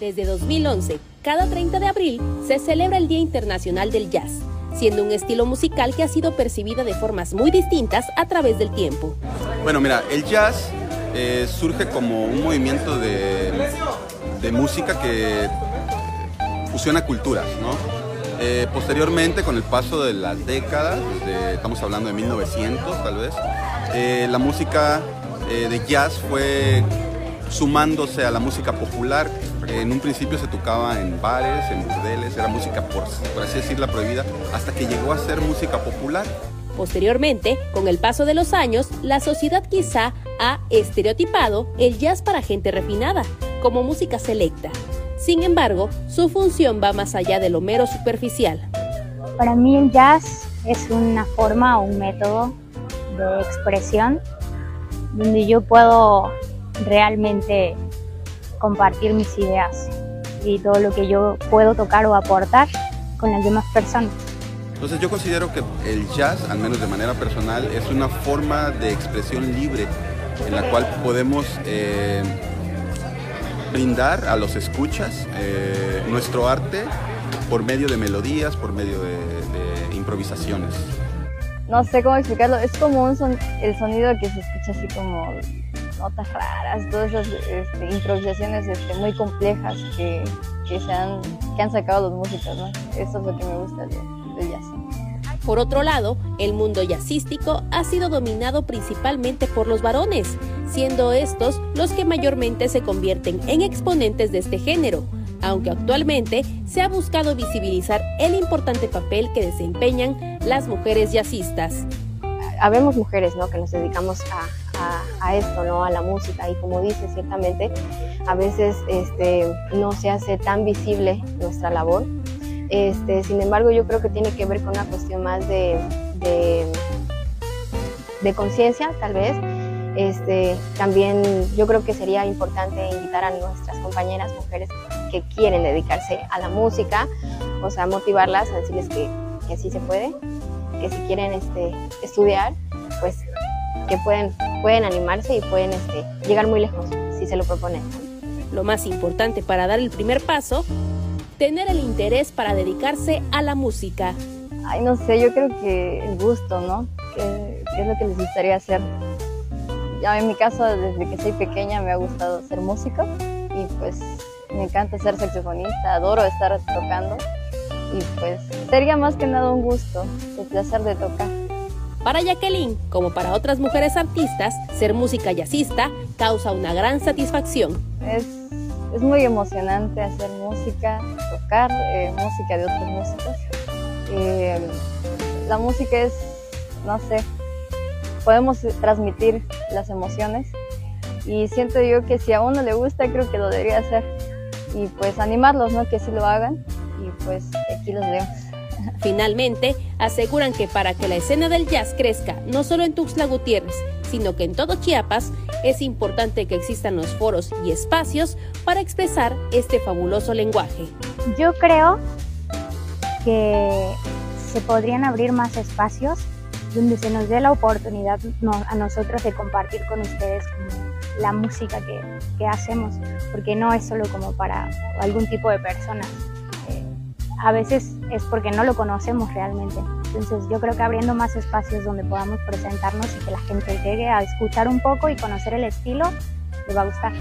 Desde 2011, cada 30 de abril se celebra el Día Internacional del Jazz, siendo un estilo musical que ha sido percibida de formas muy distintas a través del tiempo. Bueno, mira, el jazz eh, surge como un movimiento de, música que fusiona culturas, ¿no? Eh, posteriormente, con el paso de las décadas, estamos hablando de 1900 tal vez, eh, la música de jazz fue sumándose a la música popular. En un principio se tocaba en bares, en burdeles, era música por, por así decirla prohibida, hasta que llegó a ser música popular. Posteriormente, con el paso de los años, la sociedad quizá ha estereotipado el jazz para gente refinada, como música selecta. Sin embargo, su función va más allá de lo mero superficial. Para mí el jazz es una forma o un método de expresión donde yo puedo realmente compartir mis ideas y todo lo que yo puedo tocar o aportar con las demás personas. Entonces yo considero que el jazz, al menos de manera personal, es una forma de expresión libre en la cual podemos eh, brindar a los escuchas eh, nuestro arte por medio de melodías, por medio de, improvisaciones. No sé cómo explicarlo, es como un el sonido que se escucha así como notas raras, todas esas este, improvisaciones este, muy complejas que, que, se han, que han sacado los músicos, ¿no? Eso es lo que me gusta del, jazz. Por otro lado, el mundo jazzístico ha sido dominado principalmente por los varones, siendo estos los que mayormente se convierten en exponentes de este género, aunque actualmente se ha buscado visibilizar el importante papel que desempeñan las mujeres jazzistas. Habemos mujeres ¿no? que nos dedicamos a, esto, ¿no? a la música. Y como dice, ciertamente a veces este, no se hace tan visible nuestra labor. Este, sin embargo, yo creo que tiene que ver con una cuestión más de, de, conciencia, tal vez. Este, también yo creo que sería importante invitar a nuestras compañeras mujeres que quieren dedicarse a la música, o sea, motivarlas a decirles que, que sí se puede, que si quieren este, estudiar, pues que pueden, pueden animarse y pueden este, llegar muy lejos si se lo proponen. Lo más importante para dar el primer paso, tener el interés para dedicarse a la música. Ay, no sé, yo creo que el gusto, ¿no? ¿Qué, es lo que les gustaría hacer? Ya en mi caso, desde que soy pequeña me ha gustado ser músico y pues me encanta ser saxofonista, adoro estar tocando y pues sería más que nada un gusto, el placer de tocar. Para Jacqueline, como para otras mujeres artistas, ser música jazzista causa una gran satisfacción. Es, muy emocionante hacer música, tocar eh, música de otros músicos. Eh, la música es, no sé, podemos transmitir las emociones y siento yo que si a uno le gusta, creo que lo debería hacer. Y pues animarlos, ¿no? Que sí lo hagan y pues aquí los vemos. Finalmente, aseguran que para que la escena del jazz crezca no solo en Tuxtla Gutiérrez, sino que en todo Chiapas, es importante que existan los foros y espacios para expresar este fabuloso lenguaje. Yo creo que se podrían abrir más espacios donde se nos dé la oportunidad a nosotros de compartir con ustedes la música que, que hacemos, porque no es solo como para algún tipo de personas a veces es porque no lo conocemos realmente. Entonces yo creo que abriendo más espacios donde podamos presentarnos y que la gente llegue a escuchar un poco y conocer el estilo, les va a gustar.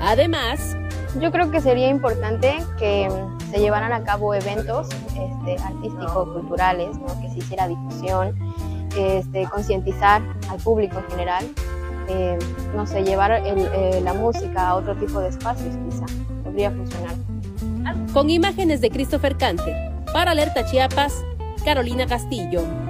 Además, yo creo que sería importante que se llevaran a cabo eventos este, artísticos, culturales, que se hiciera difusión, este, concientizar al público en general, eh, no sé, llevar eh, la música a otro tipo de espacios quizá, podría funcionar con imágenes de Christopher Canter. Para Alerta Chiapas, Carolina Castillo.